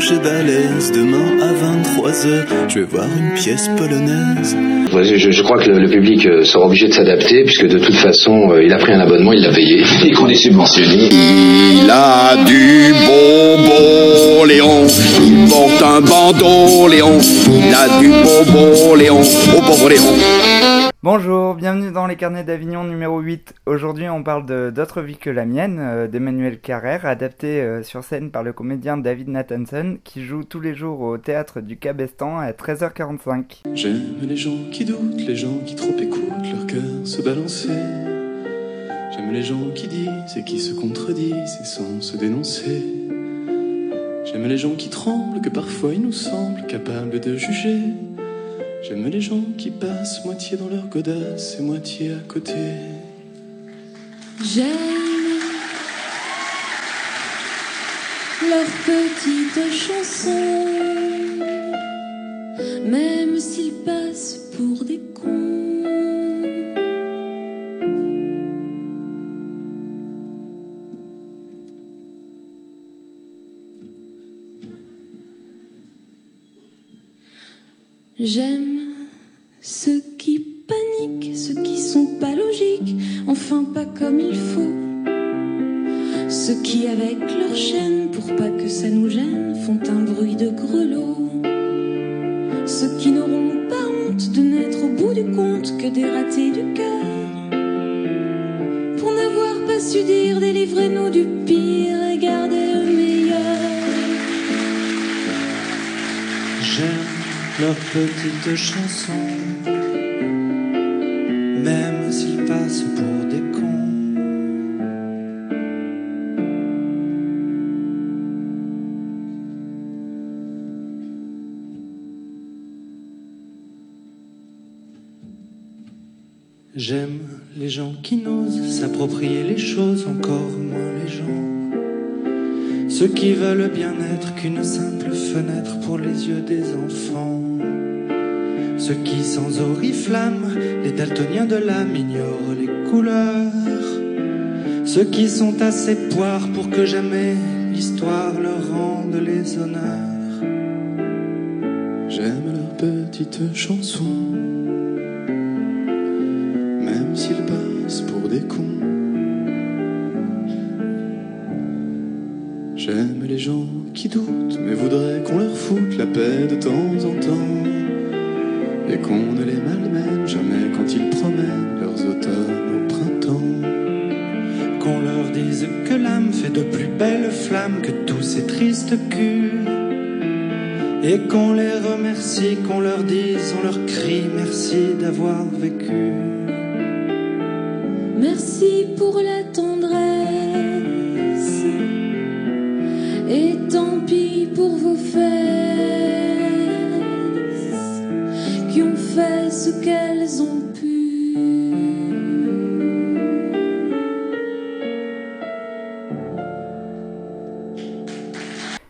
j'ai balèze. Demain à 23h, je vais voir une pièce polonaise. Je, je crois que le, le public euh, sera obligé de s'adapter puisque de toute façon, euh, il a pris un abonnement, il l'a payé et qu'on est subventionné. Il a du bonbon, Léon. Il porte un bandeau, Léon. Il a du bonbon, Léon. Au pauvre Léon. Bonjour, bienvenue dans les carnets d'Avignon numéro 8. Aujourd'hui, on parle de D'autres vies que la mienne euh, d'Emmanuel Carrère, adapté euh, sur scène par le comédien David Nathanson, qui joue tous les jours au théâtre du Cabestan à 13h45. J'aime les gens qui doutent, les gens qui trop écoutent leur cœur se balancer. J'aime les gens qui disent et qui se contredisent et sans se dénoncer. J'aime les gens qui tremblent, que parfois ils nous semblent capables de juger. J'aime les gens qui passent moitié dans leur godasse et moitié à côté. J'aime leurs petites chansons, même s'ils passent pour des cons. J'aime pas comme il faut. Ceux qui, avec leur chaîne, pour pas que ça nous gêne, font un bruit de grelot. Ceux qui n'auront pas honte de n'être au bout du compte que des ratés du cœur. Pour n'avoir pas su dire, délivrez-nous du pire et gardez le meilleur. J'aime leurs petites chansons, même s'ils passent pour J'aime les gens qui n'osent s'approprier les choses, encore moins les gens. Ceux qui veulent bien être qu'une simple fenêtre pour les yeux des enfants. Ceux qui sans oriflamme, les daltoniens de l'âme ignorent les couleurs. Ceux qui sont assez poires pour que jamais l'histoire leur rende les honneurs. J'aime leurs petites chansons, Gens qui doutent, mais voudraient qu'on leur foute la paix de temps en temps. Et qu'on ne les malmène jamais quand ils promènent leurs automnes au printemps. Qu'on leur dise que l'âme fait de plus belles flammes que tous ces tristes culs. Et qu'on les remercie, qu'on leur dise, on leur crie merci d'avoir vécu. Merci pour la. Pour vos fesses qui ont fait ce qu'elles ont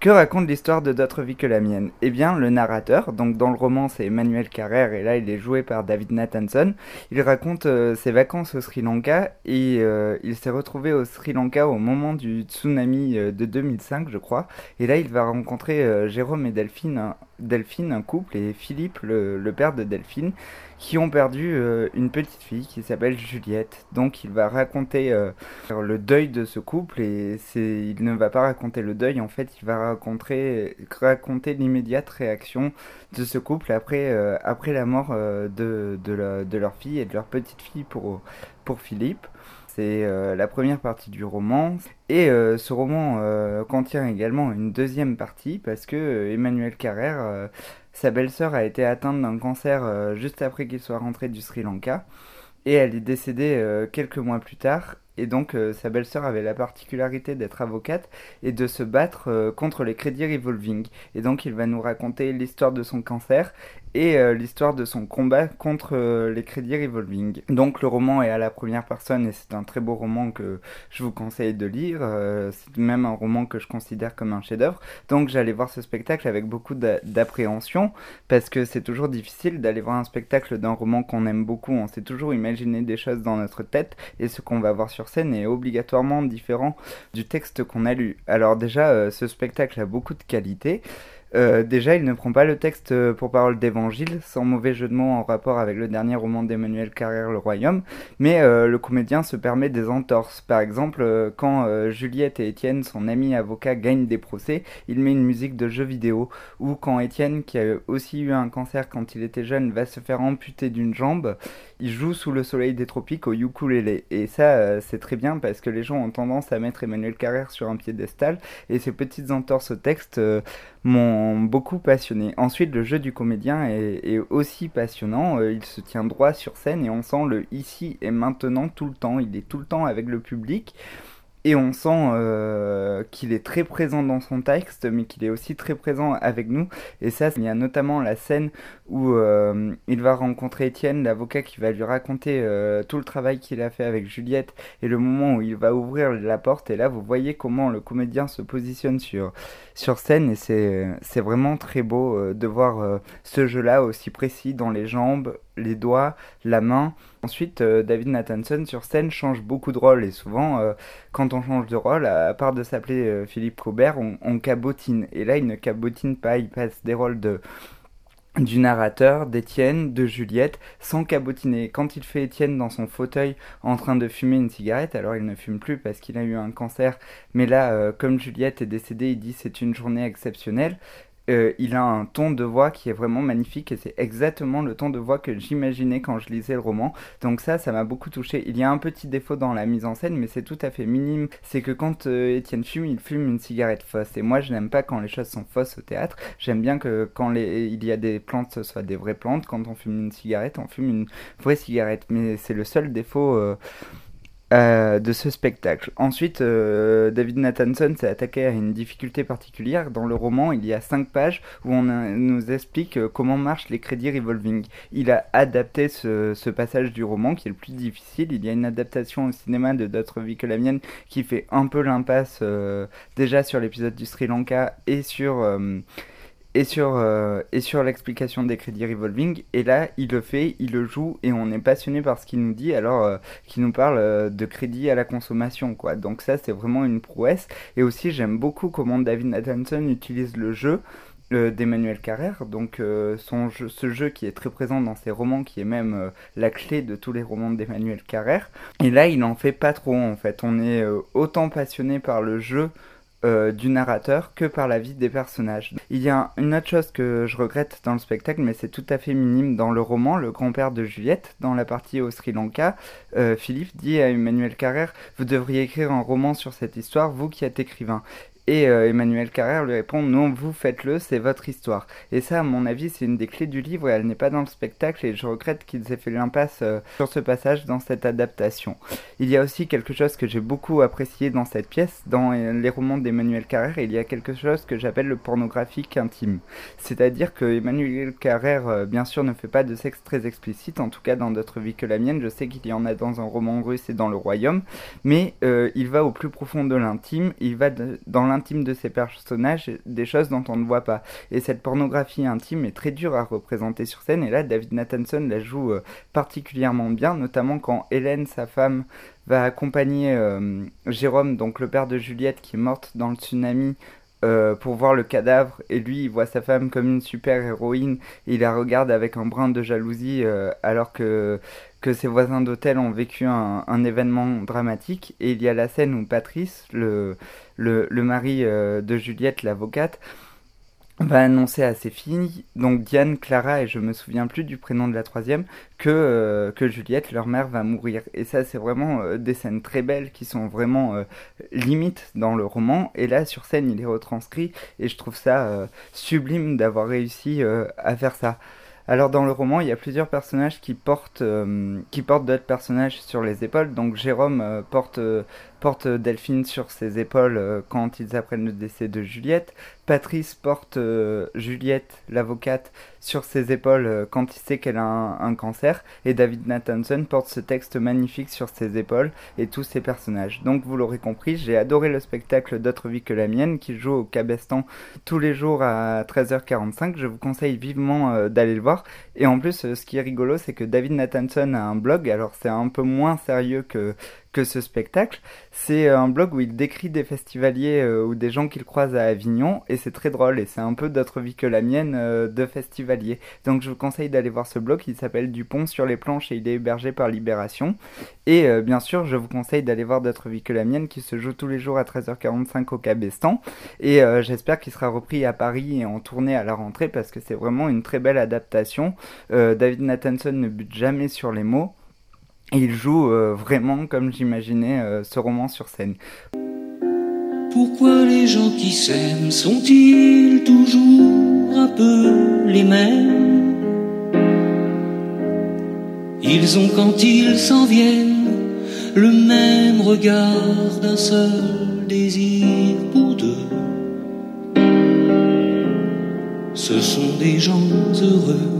Que raconte l'histoire de D'autres vies que la mienne? Eh bien, le narrateur, donc dans le roman c'est Emmanuel Carrère et là il est joué par David Nathanson, il raconte euh, ses vacances au Sri Lanka et euh, il s'est retrouvé au Sri Lanka au moment du tsunami euh, de 2005 je crois. Et là il va rencontrer Jérôme et Delphine, un, Delphine, un couple et Philippe, le, père de Delphine, qui ont perdu euh, une petite fille qui s'appelle Juliette. Donc il va raconter euh, le deuil de ce couple et il ne va pas raconter le deuil, en fait il va raconter, raconter l'immédiate réaction de ce couple après, euh, après la mort de, de leur fille et de leur petite fille pour, pour Philippe. C'est euh, la première partie du roman. Et euh, ce roman euh, contient également une deuxième partie parce que Emmanuel Carrère, sa belle-sœur a été atteinte d'un cancer juste après qu'il soit rentré du Sri Lanka. Et elle est décédée quelques mois plus tard. Et donc sa belle-sœur avait la particularité d'être avocate et de se battre contre les crédits revolving. Et donc il va nous raconter l'histoire de son cancer et euh, l'histoire de son combat contre euh, les crédits revolving. Donc le roman est à la première personne et c'est un très beau roman que je vous conseille de lire. Euh, c'est même un roman que je considère comme un chef-d'œuvre. Donc j'allais voir ce spectacle avec beaucoup d'appréhension parce que c'est toujours difficile d'aller voir un spectacle d'un roman qu'on aime beaucoup. On s'est toujours imaginé des choses dans notre tête et ce qu'on va voir sur scène est obligatoirement différent du texte qu'on a lu. Alors déjà, ce spectacle a beaucoup de qualités. Euh, déjà, il ne prend pas le texte euh, pour parole d'évangile, sans mauvais jeu de mots en rapport avec le dernier roman d'Emmanuel Carrère, Le Royaume, mais euh, le comédien se permet des entorses. Par exemple, quand Juliette et Étienne, son ami avocat, gagnent des procès, il met une musique de jeu vidéo. Ou quand Étienne, qui a aussi eu un cancer quand il était jeune, va se faire amputer d'une jambe, il joue sous le soleil des tropiques au ukulélé. Et ça, c'est très bien parce que les gens ont tendance à mettre Emmanuel Carrère sur un piédestal, et ces petites entorses au texte m'ont beaucoup passionné. Ensuite, le jeu du comédien est, aussi passionnant. Euh, il se tient droit sur scène et on sent le ici et maintenant tout le temps. Il est tout le temps avec le public. Et on sent euh, qu'il est très présent dans son texte, mais qu'il est aussi très présent avec nous. Et ça, il y a notamment la scène où euh, il va rencontrer Étienne, l'avocat qui va lui raconter euh, tout le travail qu'il a fait avec Juliette, et le moment où il va ouvrir la porte. Et là, vous voyez comment le comédien se positionne sur, sur scène, et c'est vraiment très beau de voir ce jeu-là aussi précis dans les jambes, les doigts, la main. Ensuite, David Nathanson sur scène change beaucoup de rôle et souvent, quand on change de rôle, à, part de s'appeler euh, Philippe Cobert, on, cabotine. Et là, il ne cabotine pas, il passe des rôles de du narrateur, d'Étienne, de Juliette, sans cabotiner. Quand il fait Étienne dans son fauteuil en train de fumer une cigarette, alors il ne fume plus parce qu'il a eu un cancer, mais là, comme Juliette est décédée, il dit c'est une journée exceptionnelle. Euh, il a un ton de voix qui est vraiment magnifique et c'est exactement le ton de voix que j'imaginais quand je lisais le roman. Donc ça, ça m'a beaucoup touché. Il y a un petit défaut dans la mise en scène, mais c'est tout à fait minime. C'est que quand euh, Étienne fume, il fume une cigarette fausse. Et moi, je n'aime pas quand les choses sont fausses au théâtre. J'aime bien que quand il y a des plantes, ce soit des vraies plantes. Quand on fume une cigarette, on fume une vraie cigarette. Mais c'est le seul défaut. Euh, euh, de ce spectacle. Ensuite, euh, David Nathanson s'est attaqué à une difficulté particulière. Dans le roman, il y a cinq pages où on nous explique euh, comment marchent les crédits revolving. Il a adapté ce, passage du roman qui est le plus difficile. Il y a une adaptation au cinéma de D'autres vies que la mienne qui fait un peu l'impasse déjà sur l'épisode du Sri Lanka et sur et sur, euh, et sur l'explication des crédits revolving. Et là, il le fait, il le joue, et on est passionné par ce qu'il nous dit, alors euh, qu'il nous parle euh, de crédit à la consommation, quoi. Donc ça, c'est vraiment une prouesse. Et aussi, j'aime beaucoup comment David Nathanson utilise le jeu d'Emmanuel Carrère, donc son jeu, ce jeu qui est très présent dans ses romans, qui est même la clé de tous les romans d'Emmanuel Carrère. Et là, il en fait pas trop, en fait. On est autant passionné par le jeu euh, du narrateur que par la vie des personnages. Il y a une autre chose que je regrette dans le spectacle, mais c'est tout à fait minime dans le roman, le grand-père de Juliette, dans la partie au Sri Lanka, euh, Philippe dit à Emmanuel Carrère, vous devriez écrire un roman sur cette histoire, vous qui êtes écrivain. Et euh, Emmanuel Carrère lui répond non, vous faites-le, c'est votre histoire. Et ça, à mon avis, c'est une des clés du livre et elle n'est pas dans le spectacle et je regrette qu'ils aient fait l'impasse euh, sur ce passage dans cette adaptation. Il y a aussi quelque chose que j'ai beaucoup apprécié dans cette pièce, dans euh, les romans d'Emmanuel Carrère, il y a quelque chose que j'appelle le pornographique intime. C'est-à-dire que Emmanuel Carrère, bien sûr, ne fait pas de sexe très explicite, en tout cas dans d'autres vies que la mienne, je sais qu'il y en a dans un roman russe et dans le royaume, mais il va au plus profond de l'intime, il va dans l'intime intime de ces personnages des choses dont on ne voit pas. Et cette pornographie intime est très dure à représenter sur scène, et là David Nathanson la joue euh, particulièrement bien, notamment quand Hélène, sa femme, va accompagner euh, Jérôme, donc le père de Juliette qui est morte dans le tsunami, euh, pour voir le cadavre et lui il voit sa femme comme une super héroïne et il la regarde avec un brin de jalousie alors que que ses voisins d'hôtel ont vécu un, événement dramatique. Et il y a la scène où Patrice, le, le, mari euh, de Juliette, l'avocate, va annoncer à ses filles, donc Diane, Clara et je me souviens plus du prénom de la troisième, que, euh, que Juliette, leur mère, va mourir. Et ça, c'est vraiment euh, des scènes très belles qui sont vraiment limites dans le roman. Et là, sur scène, il est retranscrit et je trouve ça sublime d'avoir réussi à faire ça. Alors dans le roman, il y a plusieurs personnages qui portent, euh, portent d'autres personnages sur les épaules. Donc Jérôme euh, porte euh, porte Delphine sur ses épaules quand ils apprennent le décès de Juliette. Patrice porte Juliette, l'avocate, sur ses épaules quand il sait qu'elle a un, cancer. Et David Nathanson porte ce texte magnifique sur ses épaules et tous ses personnages. Donc vous l'aurez compris, j'ai adoré le spectacle D'autres vies que la mienne qui joue au Cabestan tous les jours à 13h45. Je vous conseille vivement d'aller le voir. Et en plus, ce qui est rigolo, c'est que David Nathanson a un blog. Alors c'est un peu moins sérieux que que ce spectacle. C'est un blog où il décrit des festivaliers euh, ou des gens qu'il croise à Avignon et c'est très drôle et c'est un peu d'autre vie que la mienne euh, de festivalier. Donc je vous conseille d'aller voir ce blog, il s'appelle Dupont sur les planches et il est hébergé par Libération. Et euh, bien sûr, je vous conseille d'aller voir d'autres vie que la mienne qui se joue tous les jours à 13h45 au Cabestan et j'espère qu'il sera repris à Paris et en tournée à la rentrée parce que c'est vraiment une très belle adaptation. David Nathanson ne bute jamais sur les mots il joue euh, vraiment comme j'imaginais euh, ce roman sur scène. Pourquoi les gens qui s'aiment sont-ils toujours un peu les mêmes? Ils ont quand ils s'en viennent le même regard d'un seul désir pour deux. Ce sont des gens heureux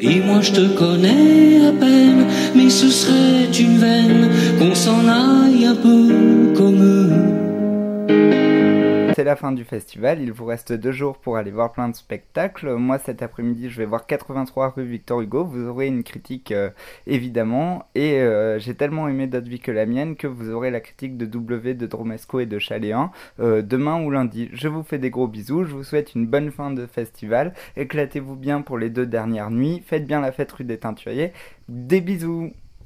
Et moi je te connais à peine, mais ce serait une veine qu'on s'en aille un peu c'est la fin du festival. Il vous reste deux jours pour aller voir plein de spectacles. Moi, cet après-midi, je vais voir 83 rue Victor Hugo. Vous aurez une critique, euh, évidemment. Et euh, j'ai tellement aimé d'autres vies que la mienne que vous aurez la critique de W, de Dromesco et de Chaléan euh, demain ou lundi. Je vous fais des gros bisous. Je vous souhaite une bonne fin de festival. Éclatez-vous bien pour les deux dernières nuits. Faites bien la fête rue des Teinturiers. Des bisous